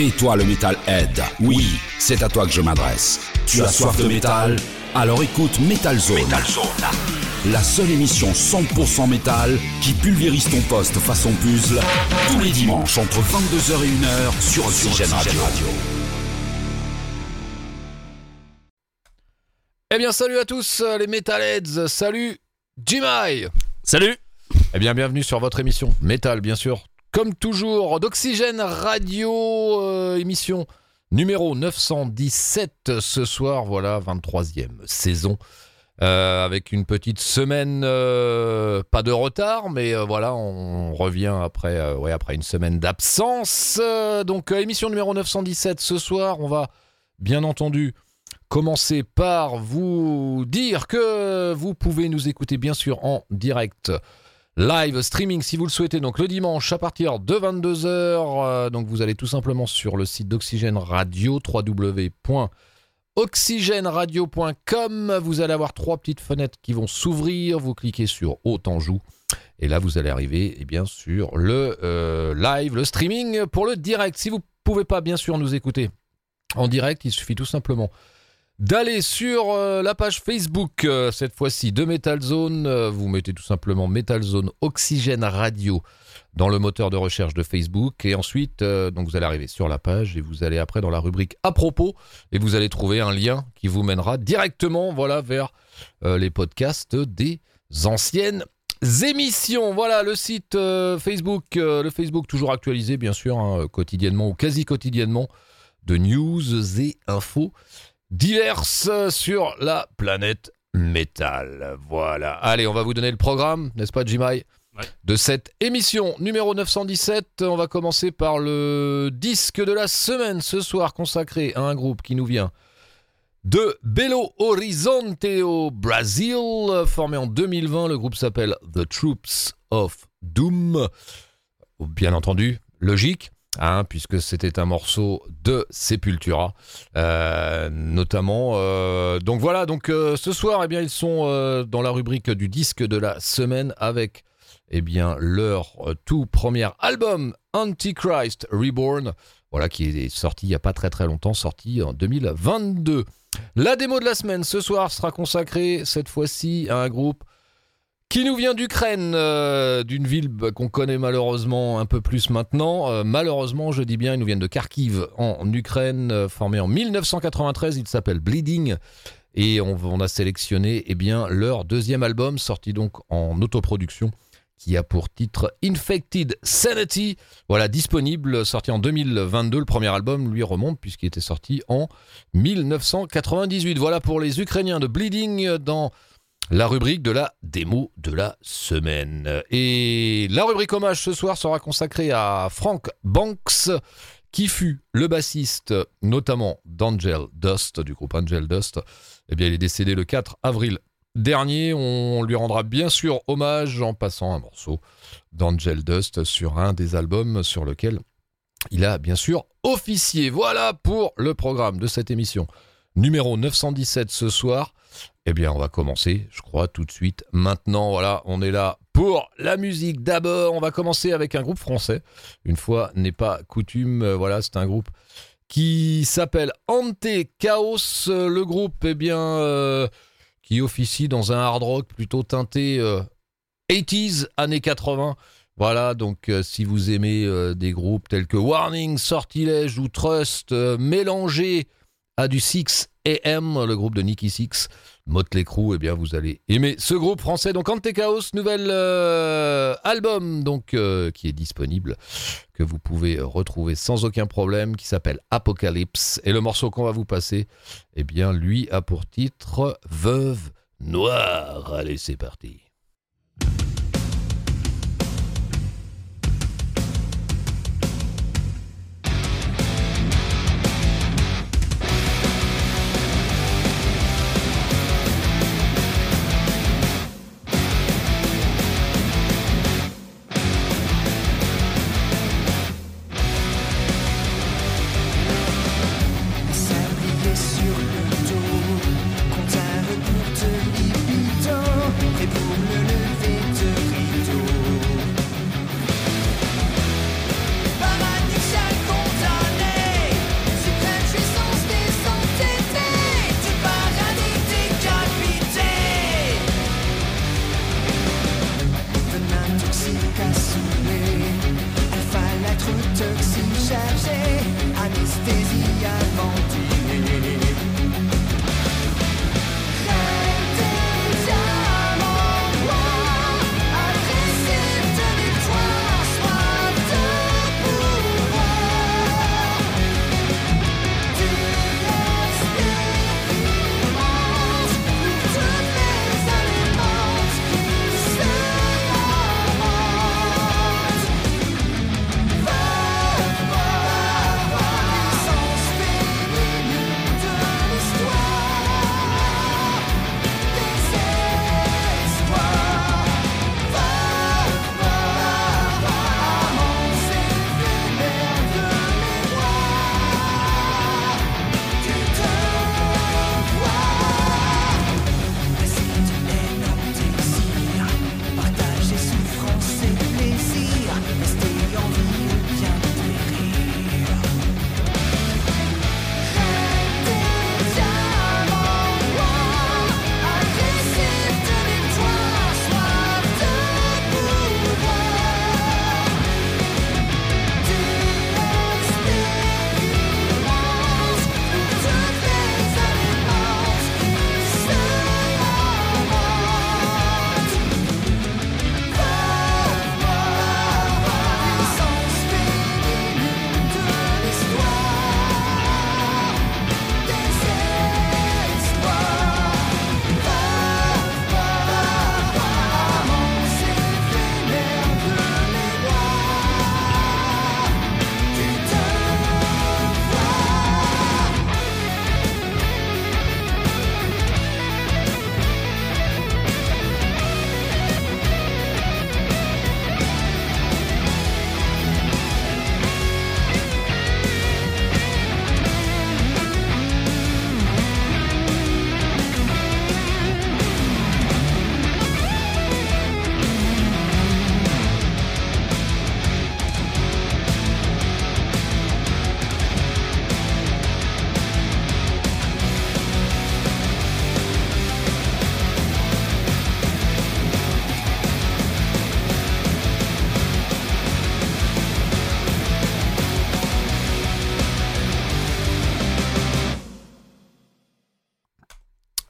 Et toi le Metalhead, oui, c'est à toi que je m'adresse. Tu as soif de métal Alors écoute Metal Zone. La seule émission 100% métal qui pulvérise ton poste façon puzzle tous les dimanches entre 22h et 1h sur Oxygène Radio. Eh bien, salut à tous les Metalheads, salut Jimai Salut Eh bien, bienvenue sur votre émission Metal, bien sûr, comme toujours, d'Oxygène Radio, euh, émission numéro 917 ce soir, voilà, 23e saison. Euh, avec une petite semaine, euh, pas de retard, mais voilà, on revient après, une semaine d'absence. Donc, émission numéro 917 ce soir, on va bien entendu commencer par vous dire que vous pouvez nous écouter bien sûr en direct live streaming si vous le souhaitez. Donc le dimanche à partir de 22h euh, donc vous allez tout simplement sur le site d'Oxygène Radio vous allez avoir trois petites fenêtres qui vont s'ouvrir. Vous cliquez sur autant joue et là vous allez arriver eh bien sur le euh, live le streaming pour le direct. Si vous pouvez pas bien sûr nous écouter en direct il suffit tout simplement d'aller sur euh, la page Facebook, euh, cette fois-ci de Metal Zone. Euh, vous mettez tout simplement Metal Zone Oxygène Radio dans le moteur de recherche de Facebook. Et ensuite, vous allez arriver sur la page et vous allez après dans la rubrique à propos et vous allez trouver un lien qui vous mènera directement voilà, vers les podcasts des anciennes émissions. Voilà le site Facebook, le Facebook toujours actualisé bien sûr, hein, quotidiennement ou quasi quotidiennement de news et infos diverses sur la planète métal. Voilà. Allez, on va vous donner le programme, n'est-ce pas, Jimai? Ouais. De cette émission numéro 917, on va commencer par le disque de la semaine ce soir consacré à un groupe qui nous vient de Belo Horizonte au Brésil, formé en 2020. Le groupe s'appelle The Troops of Doom. Bien entendu, logique. Hein, puisque c'était un morceau de Sepultura, euh, notamment. euh, donc voilà, donc euh, ce soir, eh bien, ils sont dans la rubrique du disque de la semaine avec eh bien, leur tout premier album, Antichrist Reborn, voilà, qui est sorti il n'y a pas très très longtemps, sorti en 2022. La démo de la semaine ce soir sera consacrée cette fois-ci à un groupe qui nous vient d'Ukraine, euh, d'une ville bah, qu'on connaît malheureusement un peu plus maintenant. Euh, malheureusement, je dis bien, ils nous viennent de Kharkiv en Ukraine, euh, formé en 1993. Il s'appelle Bleeding. Et on, a sélectionné eh bien, leur deuxième album, sorti donc en autoproduction, qui a pour titre Infected Sanity. Voilà, disponible, sorti en 2022. Le premier album lui remonte puisqu'il était sorti en 1998. Voilà pour les Ukrainiens de Bleeding dans la rubrique de la démo de la semaine. Et la rubrique hommage ce soir sera consacrée à Frank Banks, qui fut le bassiste notamment d'Angel Dust, du groupe Angel Dust. Eh bien, il est décédé le 4 avril dernier. On lui rendra bien sûr hommage en passant un morceau d'Angel Dust sur un des albums sur lequel il a bien sûr officié. Voilà pour le programme de cette émission numéro 917 ce soir. Eh bien, on va commencer, je crois, tout de suite. Maintenant, voilà, on est là pour la musique. D'abord, on va commencer avec un groupe français. Une fois n'est pas coutume, euh, voilà, c'est un groupe qui s'appelle Ante Chaos. Euh, Le groupe, eh bien, euh, qui officie dans un hard rock plutôt teinté euh, 80s, années 80. Voilà, donc euh, si vous aimez euh, des groupes tels que Warning, Sortilège ou Trust, euh, mélangés à du 6 AM, le groupe de Nicky Six, Motley Crue, eh bien vous allez aimer ce groupe français. Donc Ante Chaos, nouvel euh, album donc euh, qui est disponible, que vous pouvez retrouver sans aucun problème, qui s'appelle Apocalypse. Et le morceau qu'on va vous passer, eh bien lui a pour titre Veuve Noire. Allez, c'est parti.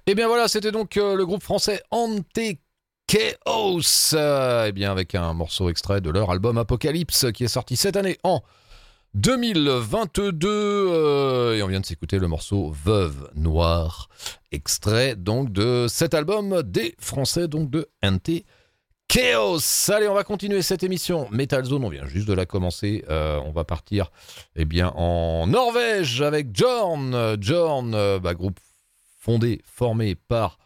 Et eh bien voilà, c'était donc euh, le groupe français Ante Chaos, euh, eh bien avec un morceau extrait de leur album Apocalypse qui est sorti cette année en 2022 euh, et on vient de s'écouter le morceau Veuve Noire, extrait donc de cet album des Français donc de NT Chaos. Allez, on va continuer cette émission Metal Zone. On vient juste de la commencer. on va partir eh bien en Norvège avec Jorn. Jorn, bah, groupe fondé, formé par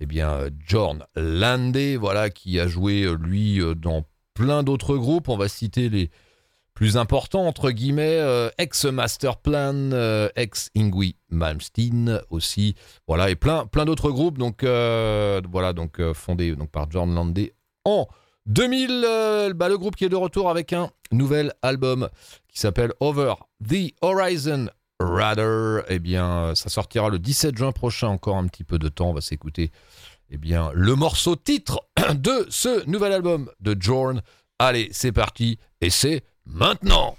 eh bien, Jorn Lande, voilà, qui a joué, euh, lui, euh, dans plein d'autres groupes. On va citer les plus importants, entre guillemets, euh, ex-Masterplan, ex-Ingui Malmsteen aussi, voilà, et plein, d'autres groupes, donc, voilà, donc fondé donc, par Jorn Lande en 2000, bah, le groupe qui est de retour avec un nouvel album qui s'appelle Over the Horizon Rather, eh bien, ça sortira le 17 juin prochain, encore un petit peu de temps, on va s'écouter, eh bien, le morceau titre de ce nouvel album de Jorn. Allez, c'est parti, et c'est maintenant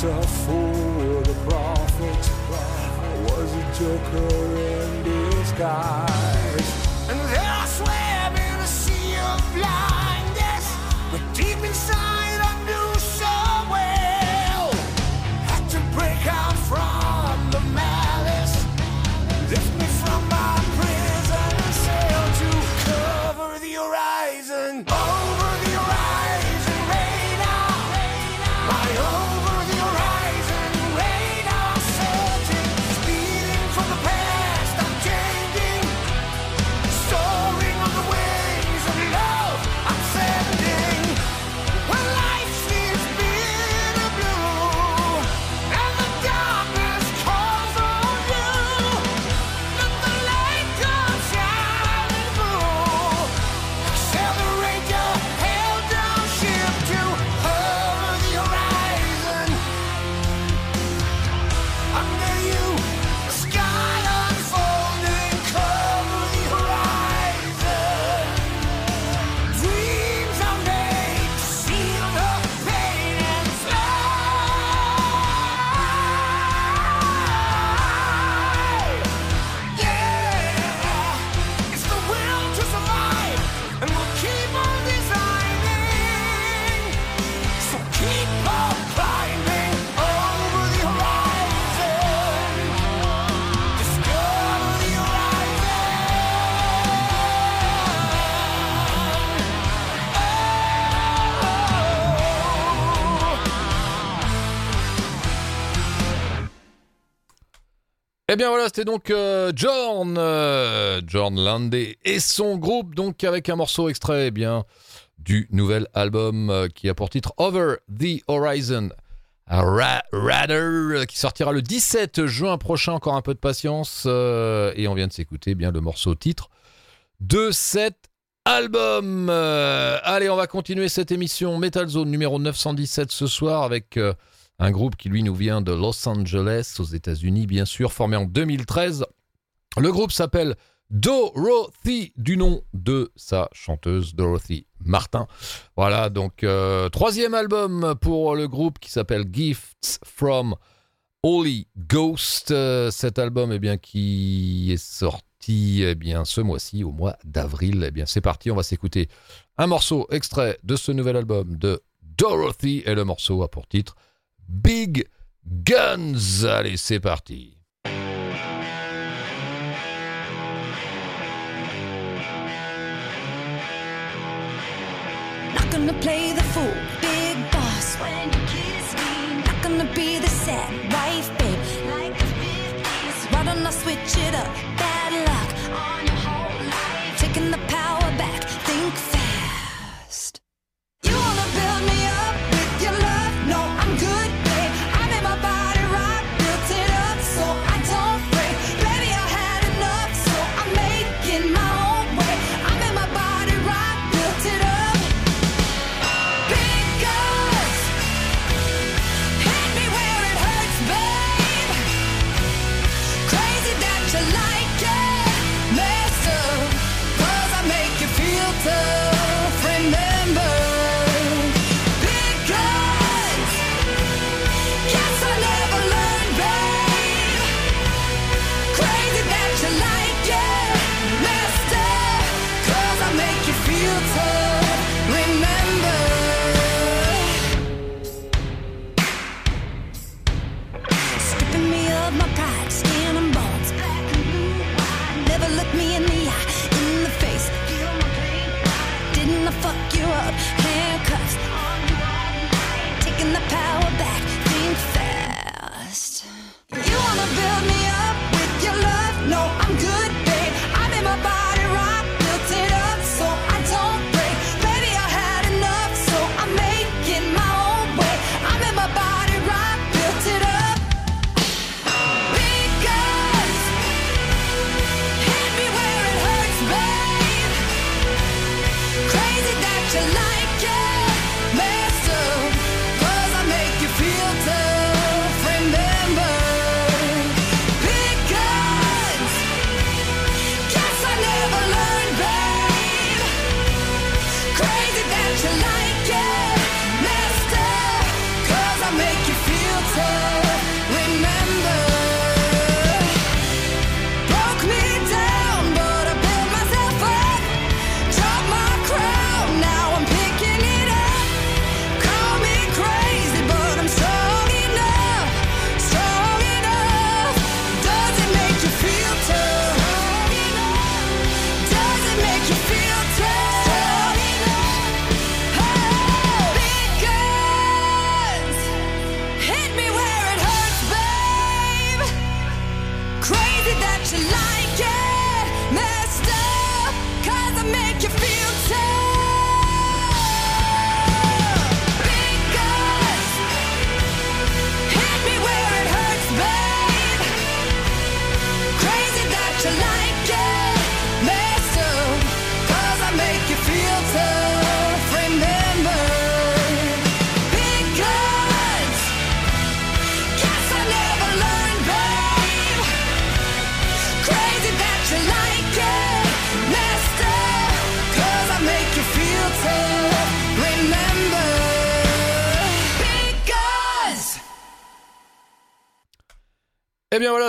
A fool, the prophet was a joker in disguise. Eh bien voilà, c'était donc euh, John, euh, Landé et son groupe, donc avec un morceau extrait eh bien du nouvel album euh, qui a pour titre Over the Horizon. Rather, qui sortira le 17 juin prochain, encore un peu de patience, et on vient de s'écouter eh bien le morceau titre de cet album. allez, on va continuer cette émission Metal Zone numéro 917 ce soir avec un groupe qui lui nous vient de Los Angeles aux États-Unis bien sûr, formé en 2013. Le groupe s'appelle Dorothy du nom de sa chanteuse Dorothy Martin. Voilà donc euh, troisième album pour le groupe qui s'appelle Gifts from Holy Ghost. Euh, cet album eh bien qui est sorti eh bien ce mois-ci au mois d'avril. Eh bien c'est parti, on va s'écouter un morceau extrait de ce nouvel album de Dorothy et le morceau a pour titre Big Guns. Allez, c'est parti. Not gonna play the fool, big boss. When you kiss me, not gonna be the sad wife, babe. Like the 50s, why don't I switch it up?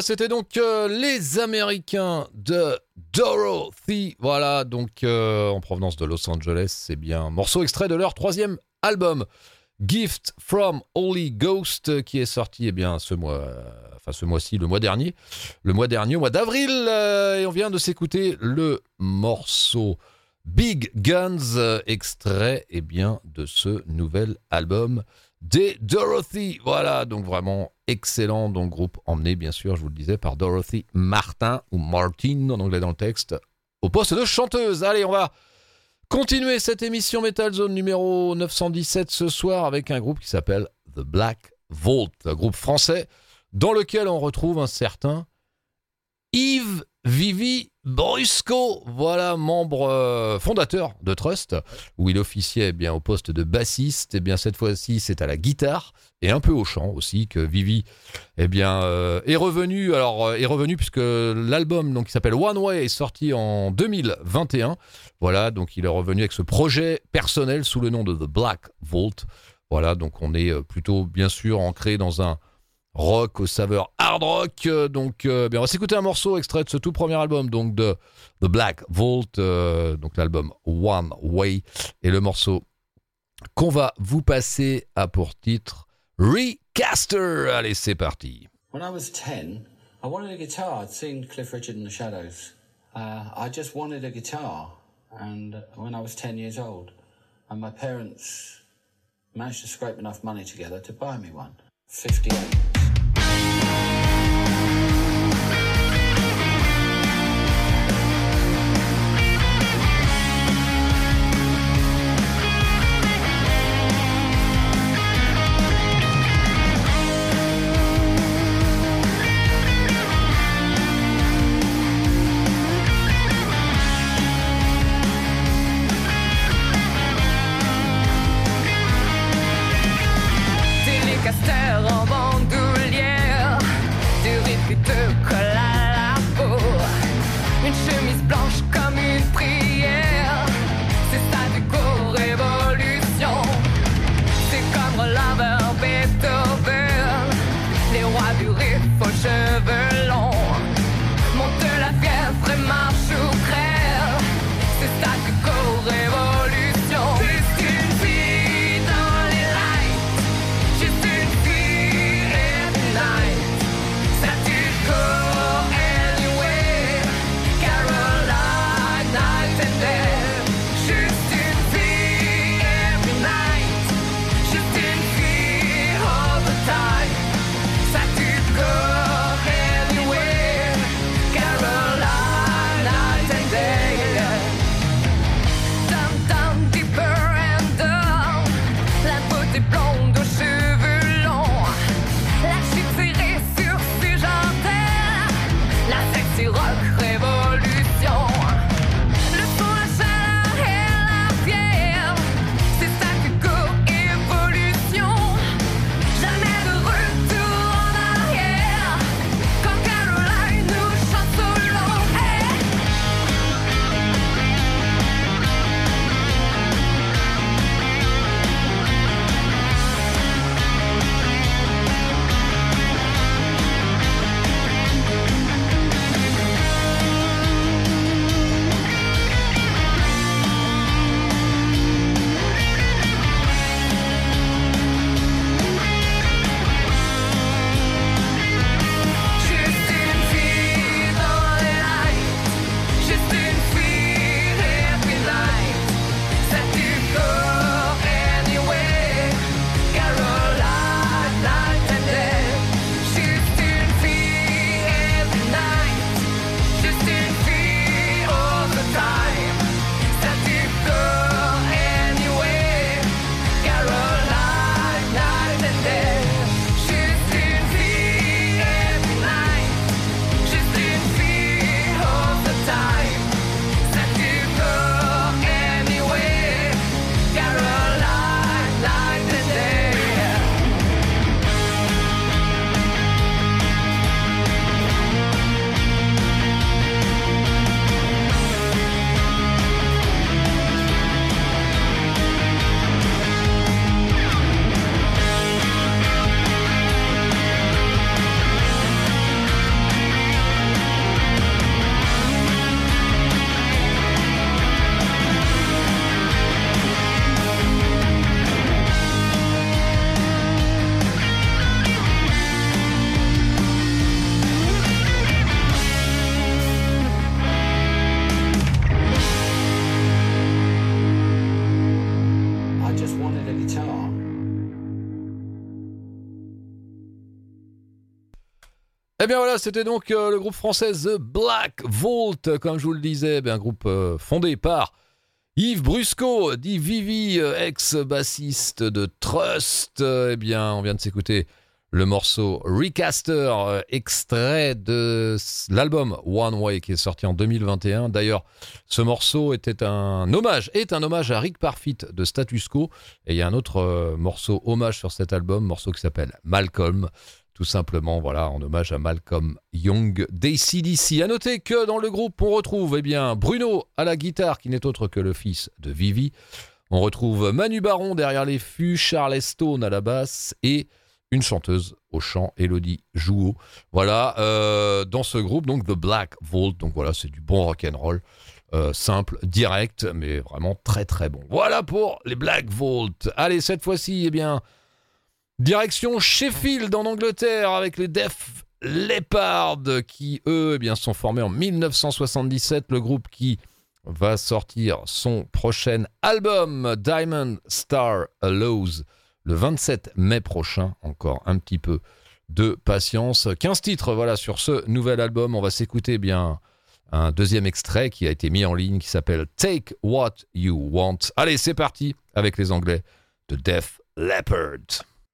C'était donc euh, les Américains de Dorothy. Voilà, donc euh, en provenance de Los Angeles, c'est bien un morceau extrait de leur troisième album, Gift from Holy Ghost, qui est sorti eh bien ce mois, enfin ce mois-ci, le mois dernier, le mois dernier, au mois d'avril, euh, et on vient de s'écouter le morceau Big Guns, extrait eh bien de ce nouvel album des Dorothy. Voilà, donc vraiment excellent. Donc groupe emmené, bien sûr, je vous le disais, par Dorothy Martin, ou Martin en anglais dans le texte, au poste de chanteuse. Allez, on va continuer cette émission Metal Zone numéro 917 ce soir avec un groupe qui s'appelle The Black Vault, un groupe français dans lequel on retrouve un certain Yves Vivi Brusco, voilà, membre euh, fondateur de Trust, où il officiait eh bien au poste de bassiste. Et eh bien cette fois-ci, c'est à la guitare et un peu au chant aussi que Vivi eh bien euh, est revenu. Alors euh, est revenu puisque l'album donc qui s'appelle One Way est sorti en 2021. Voilà, donc il est revenu avec ce projet personnel sous le nom de The Black Vault. Voilà, donc on est plutôt bien sûr ancré dans un rock aux saveurs hard rock. Euh, donc, euh, bien, on va s'écouter un morceau extrait de ce tout premier album, donc de The Black Vault, euh, donc l'album One Way, et le morceau qu'on va vous passer à pour titre Recaster. Allez, c'est parti. When I was 10, I wanted a guitar. I'd seen Cliff Richard in the Shadows. Uh, I just wanted a guitar. And when I was 10 years old, and my parents managed to scrape enough money together to buy me one. 58. Bien voilà, c'était donc euh, le groupe français The Black Vault, comme je vous le disais, un groupe euh, fondé par Yves Brusco, dit Vivi, euh, ex-bassiste de Trust. eh bien, on vient de s'écouter le morceau Recaster, extrait de l'album One Way qui est sorti en 2021. D'ailleurs, ce morceau était un hommage, est un hommage à Rick Parfit de Status Quo. Et il y a un autre morceau hommage sur cet album, morceau qui s'appelle Malcolm tout simplement, voilà, en hommage à Malcolm Young d'ACDC. À noter que dans le groupe, on retrouve eh bien, Bruno à la guitare, qui n'est autre que le fils de Vivi. On retrouve Manu Baron derrière les fûts, Charles Stone à la basse et une chanteuse au chant, Elodie Jouot. Voilà, euh, dans ce groupe, donc The Black Vault. Donc voilà, c'est du bon rock'n'roll. Euh, simple, direct, mais vraiment très très bon. Voilà pour les Black Vault. Allez, cette fois-ci, eh bien, Direction Sheffield en Angleterre avec les Def Leppard qui eux eh bien, sont formés en 1977. Le groupe qui va sortir son prochain album Diamond Star Allows le 27 mai prochain. Encore un petit peu de patience. 15 titres voilà sur ce nouvel album. On va s'écouter eh bien un deuxième extrait qui a été mis en ligne qui s'appelle Take What You Want. Allez, c'est parti avec les Anglais de Def Leppard.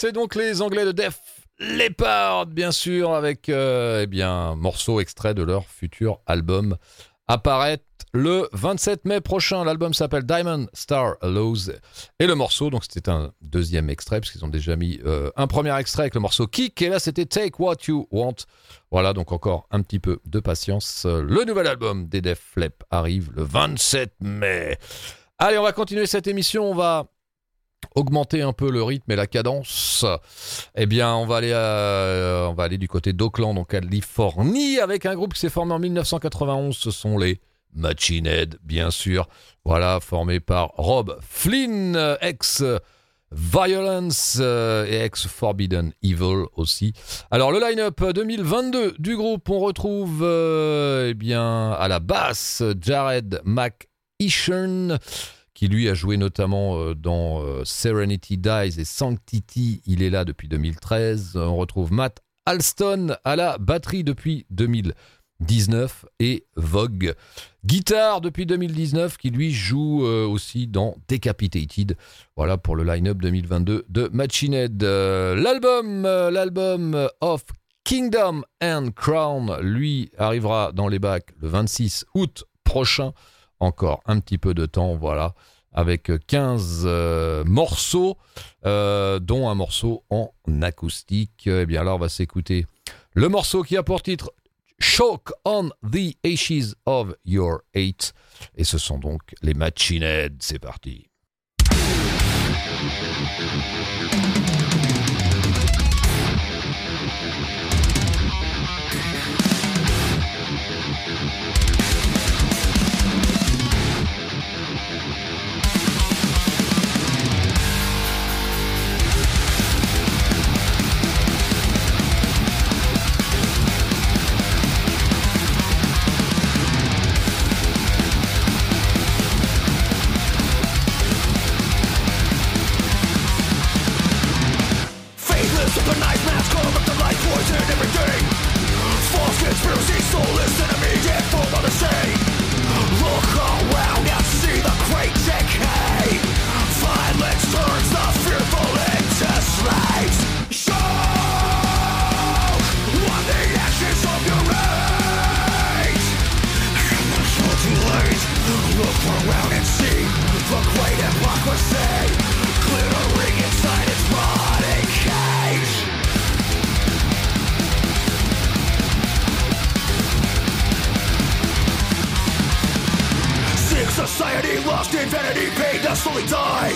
C'est donc les Anglais de Def Leppard, bien sûr, avec euh, eh bien, morceau extrait de leur futur album apparaître le 27 mai prochain. L'album s'appelle Diamond Star Lows et le morceau, donc c'était un deuxième extrait puisqu'ils ont déjà mis euh, un premier extrait avec le morceau Kick et là c'était Take What You Want. Voilà donc encore un petit peu de patience. Le nouvel album des Def Leppard arrive le 27 mai. Allez, on va continuer cette émission. On va augmenter un peu le rythme et la cadence, eh bien, on va aller, à- on va aller du côté d'Oakland, en Californie, avec un groupe qui s'est formé en 1991. Ce sont les Machine Head, bien sûr. Voilà, formé par Rob Flynn, euh, ex Violence euh, et ex Forbidden Evil aussi. Alors le line-up 2022 du groupe, on retrouve euh, eh bien à la basse Jared McEachern qui lui a joué notamment euh, dans euh, Serenity Dies et Sanctity. Il est là depuis 2013. On retrouve Matt Alston à la batterie depuis 2019 et Vogue guitare depuis 2019 qui lui joue euh, aussi dans Decapitated. Voilà pour le line-up 2022 de Machine Head. L'album, l'album of Kingdom and Crown, lui arrivera dans les bacs le 26 août prochain encore un petit peu de temps, voilà, avec 15 euh, morceaux, euh, dont un morceau en acoustique. Eh bien là, on va s'écouter le morceau qui a pour titre Choke on the Ashes of Your Hate. Et ce sont donc les Machine. C'est parti. Society lost in vanity paid to slowly die.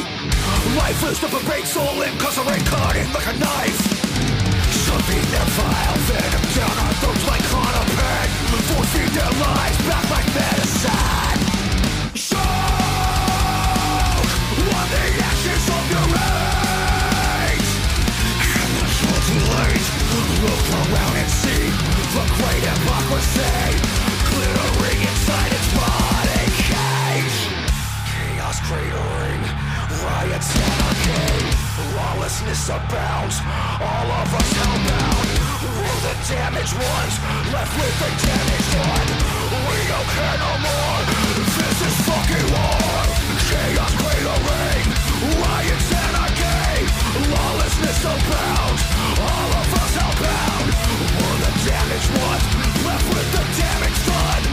Lifeless to pervade soul incarcerate cutting like a knife. Shoving their vile venom down our throats like on pen feed their lives back like medicine. Show what the ashes of your rage. And all too late Look around and see the great hypocrisy Lawlessness abounds, all of us hellbound. We're the damaged ones, left with the damaged one? We don't care no more, this is fucking war. Chaos cratering, riots anarchy Lawlessness abounds, all of us hellbound. We're the damaged ones, left with the damage done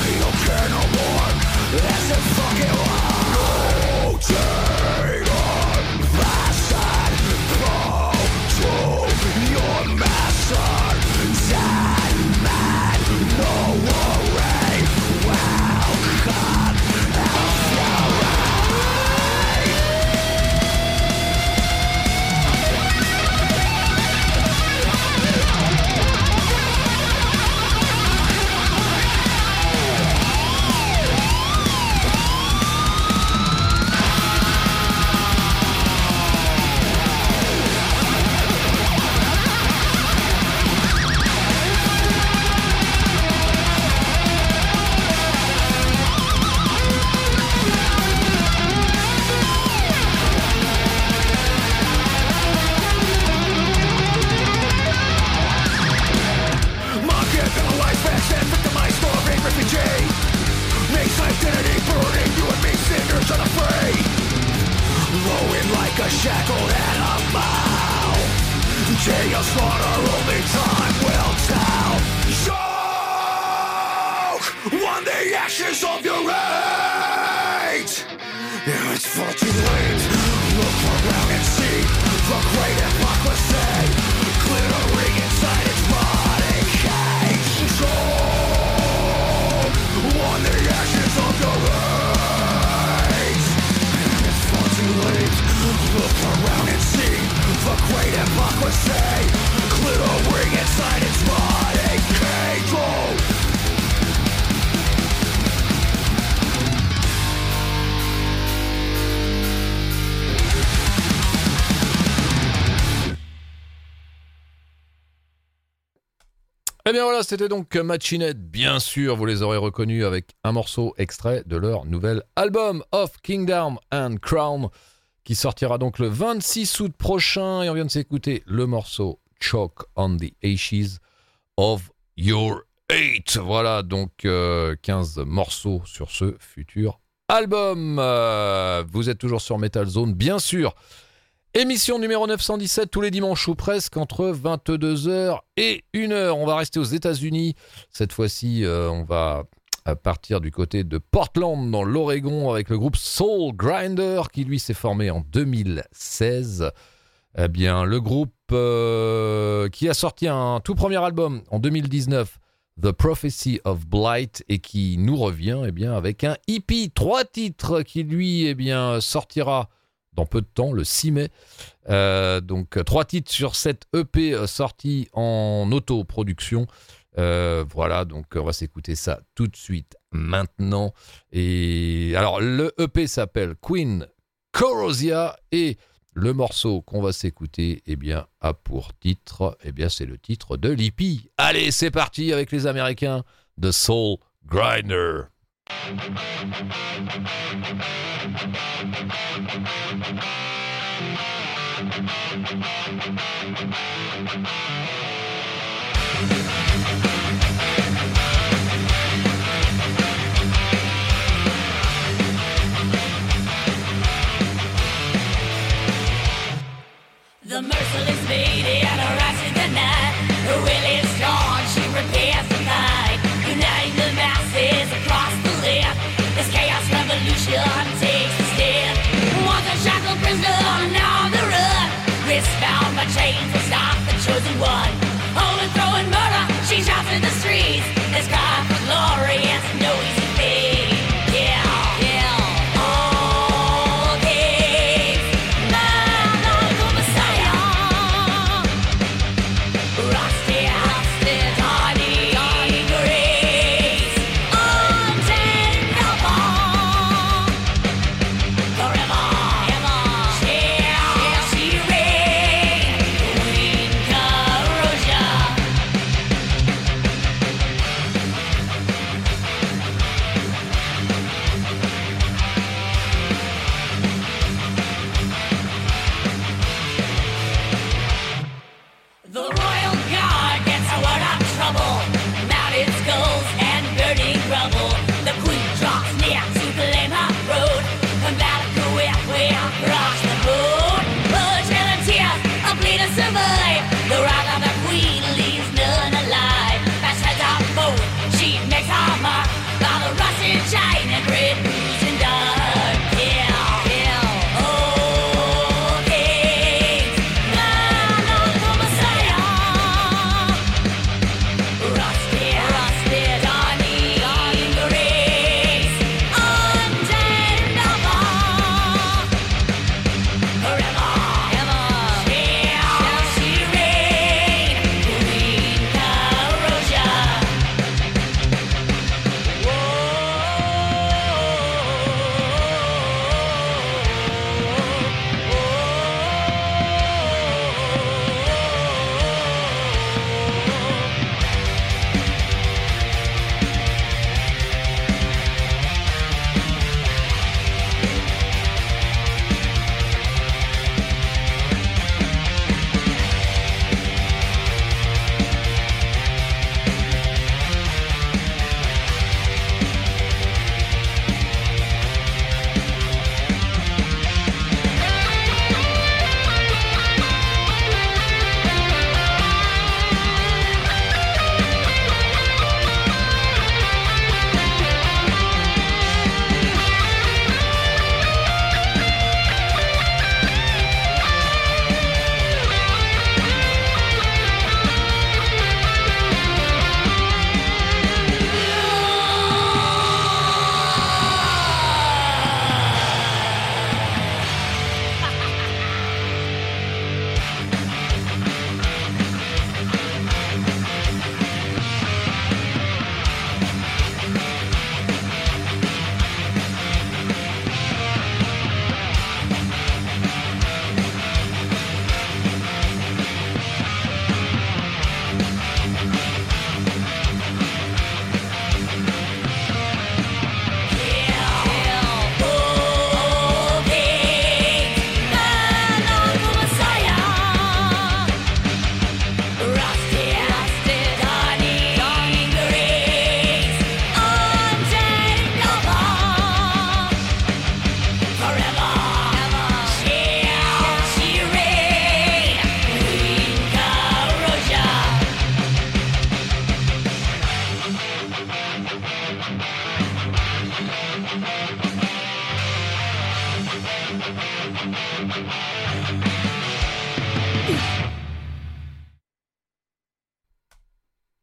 We don't care no more, this is fucking war. No take c'était donc Machinette, bien sûr, vous les aurez reconnus avec un morceau extrait de leur nouvel album of Kingdom and Crown, qui sortira donc le 26 août prochain, et on vient de s'écouter le morceau Choke on the Ashes of Your Hate. Voilà, donc euh, 15 morceaux sur ce futur album. Euh, vous êtes toujours sur Metal Zone, bien sûr. Émission numéro 917 tous les dimanches ou presque entre 22h et 1h. On va rester aux États-Unis. Cette fois-ci, euh, on va à partir du côté de Portland dans l'Oregon avec le groupe Soul Grinder qui lui s'est formé en 2016. Eh bien, le groupe euh, qui a sorti un tout premier album en 2019, The Prophecy of Blight, et qui nous revient eh bien, avec un EP, trois titres qui lui eh sortira dans peu de temps, le 6 mai. Euh, donc trois titres sur cette EP euh, sortie en autoproduction. Euh, voilà, donc on va s'écouter ça tout de suite maintenant. Et alors le EP s'appelle Queen Corosia et le morceau qu'on va s'écouter, eh bien, a pour titre, eh bien, c'est le titre de l'EP. Allez, c'est parti avec les Américains de Soul Grinder. The merciless lady to stop the chosen one.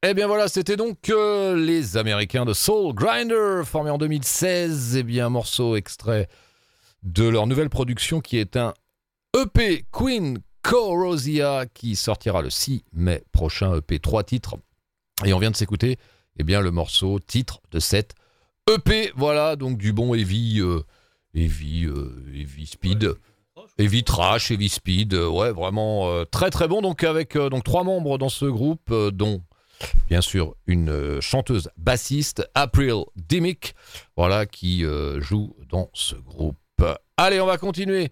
Eh bien voilà, c'était donc euh, les Américains de Soul Grinder, formés en 2016. Eh bien, un morceau extrait de leur nouvelle production qui est un EP Queen Corosia qui sortira le 6 mai prochain. EP 3 titres. Et on vient de s'écouter eh bien, le morceau titre de cette EP. Voilà, donc du bon heavy, euh, euh, heavy speed. Heavy Trash, Heavy Speed, ouais, vraiment très très bon. Donc avec donc trois membres dans ce groupe, dont bien sûr une euh, chanteuse bassiste, April Dimmick, voilà, qui euh, joue dans ce groupe. Allez, on va continuer.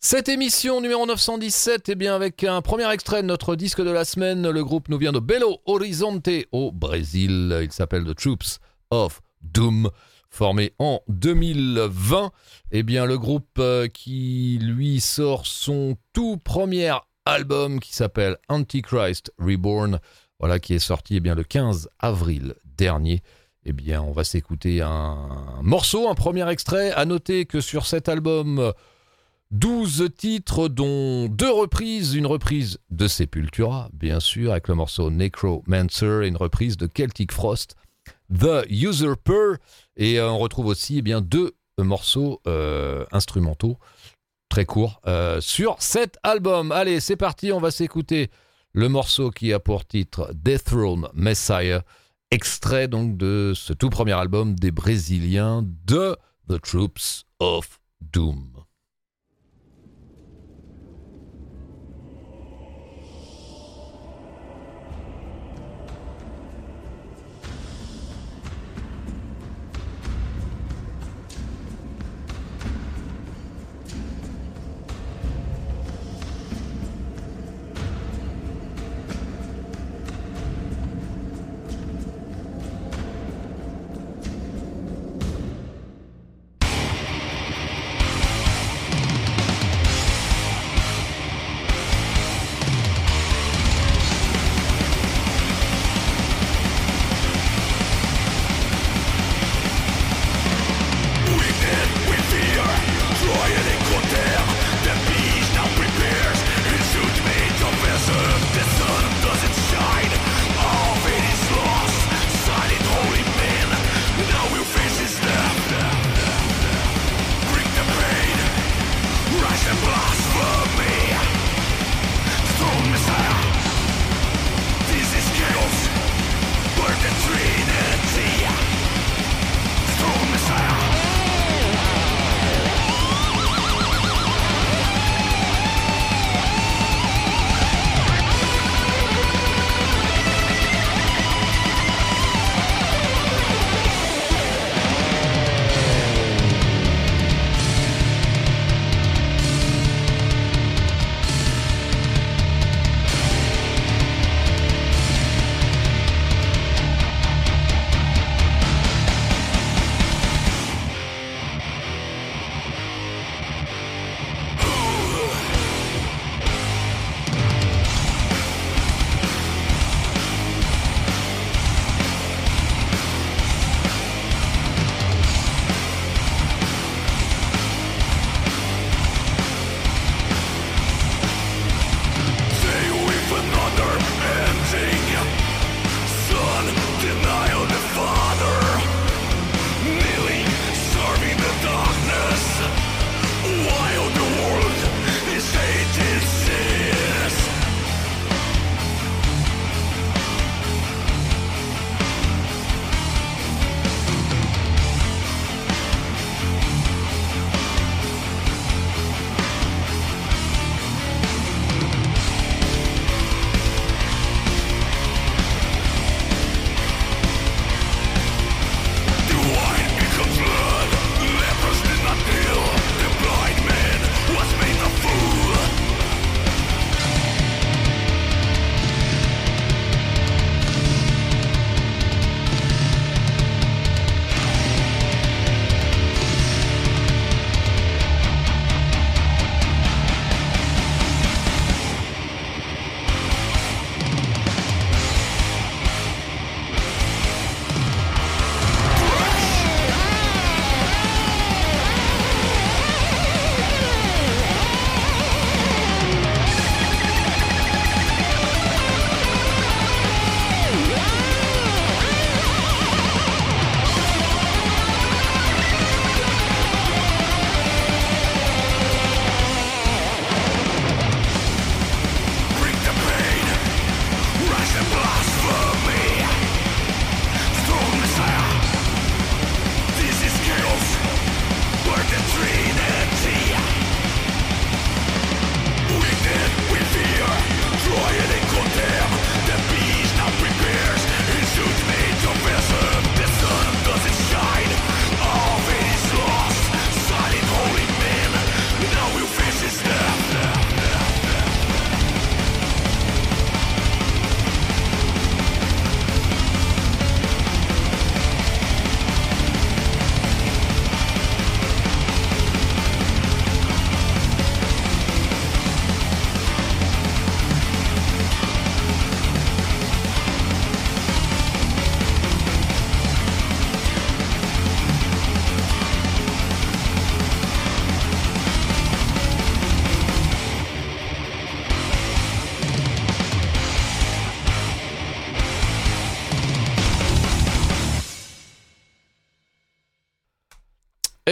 Cette émission numéro 917, eh bien avec un premier extrait de notre disque de la semaine, le groupe nous vient de Belo Horizonte au Brésil. Il s'appelle The Troops of Doom, formé en 2020. Eh bien le groupe euh, qui lui sort son tout premier album qui s'appelle Antichrist Reborn, voilà qui est sorti eh bien le 15 avril dernier. Eh bien, on va s'écouter un morceau, un premier extrait. À noter que sur cet album, 12 titres, dont deux reprises. Une reprise de Sepultura, bien sûr, avec le morceau Necromancer, une reprise de Celtic Frost, The Usurper. Et euh, on retrouve aussi eh bien, deux morceaux euh, instrumentaux très courts euh, sur cet album. Allez, c'est parti, on va s'écouter le morceau qui a pour titre Death Throne Messiah extrait donc de ce tout premier album des Brésiliens de The Troops of Doom.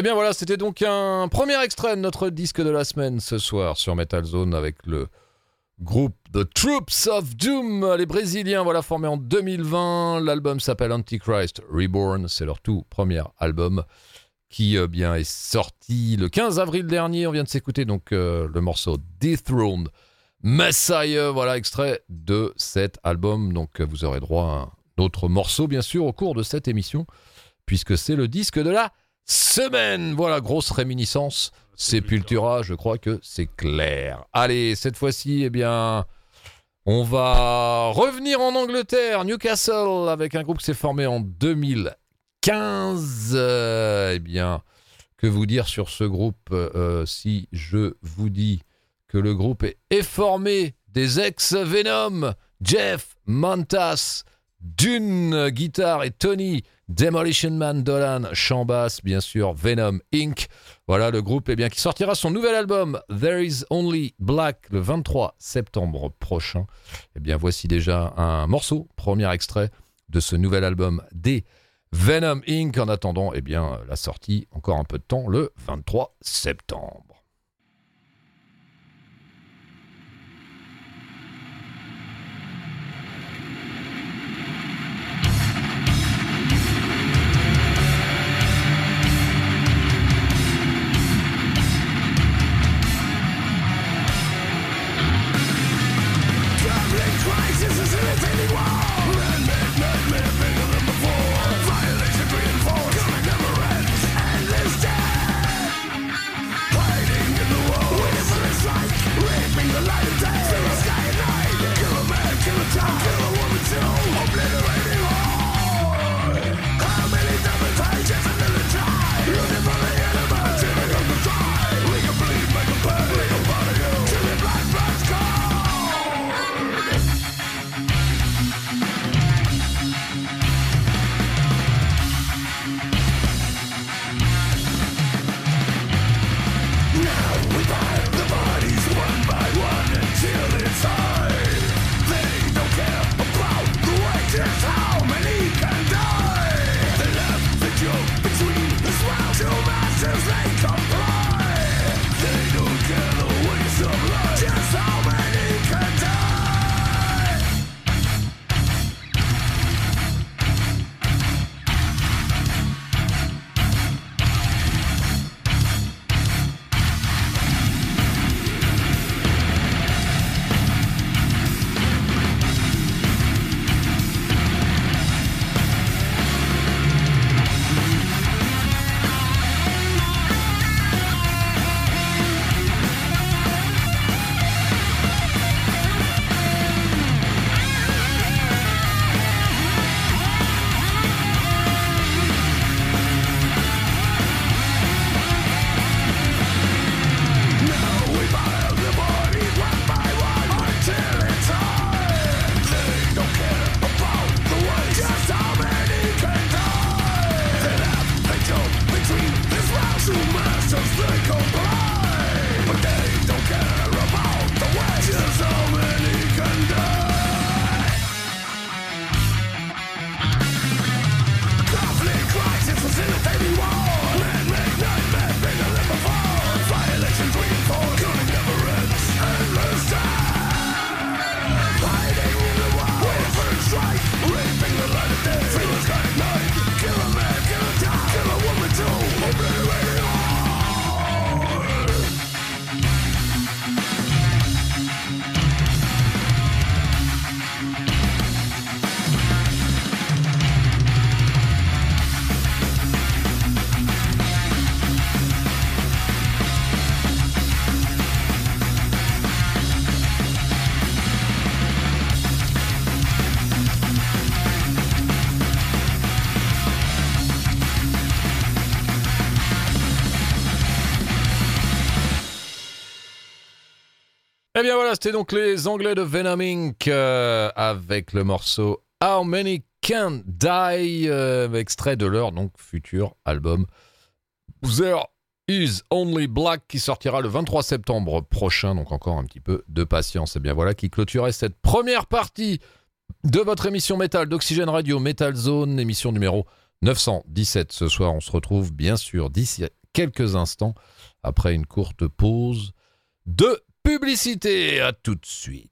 Eh bien voilà, c'était donc un premier extrait de notre disque de la semaine ce soir sur Metal Zone avec le groupe The Troops of Doom, les Brésiliens, voilà, formés en 2020. L'album s'appelle Antichrist Reborn, c'est leur tout premier album qui euh, bien est sorti le 15 avril dernier. On vient de s'écouter donc euh, le morceau Dethroned Messiah, voilà, extrait de cet album. Donc vous aurez droit à un autre morceau, bien sûr, au cours de cette émission, puisque c'est le disque de la semaine. Voilà, grosse réminiscence. Sepultura, je crois que c'est clair. Allez, cette fois-ci, eh bien, on va revenir en Angleterre, Newcastle, avec un groupe qui s'est formé en 2015. Euh, eh bien, que vous dire sur ce groupe euh, si je vous dis que le groupe est, est formé des ex-Venom, Jeff Mantas, Dune guitare et Tony Demolition Man Dolan chant basse, bien sûr Venom Inc. Voilà le groupe eh bien, qui sortira son nouvel album There Is Only Black le 23 septembre prochain. Eh bien voici déjà un morceau, premier extrait de ce nouvel album des Venom Inc. En attendant eh bien, la sortie, encore un peu de temps, le 23 septembre. C'était donc les Anglais de Venom Inc. euh, avec le morceau How Many Can Die, euh, extrait de leur donc futur album There Is Only Black qui sortira le 23 septembre prochain. Donc encore un petit peu de patience. Et bien voilà qui clôturait cette première partie de votre émission Metal d'Oxygène Radio Metal Zone, émission numéro 917. Ce soir, on se retrouve bien sûr d'ici quelques instants après une courte pause de publicité. À tout de suite.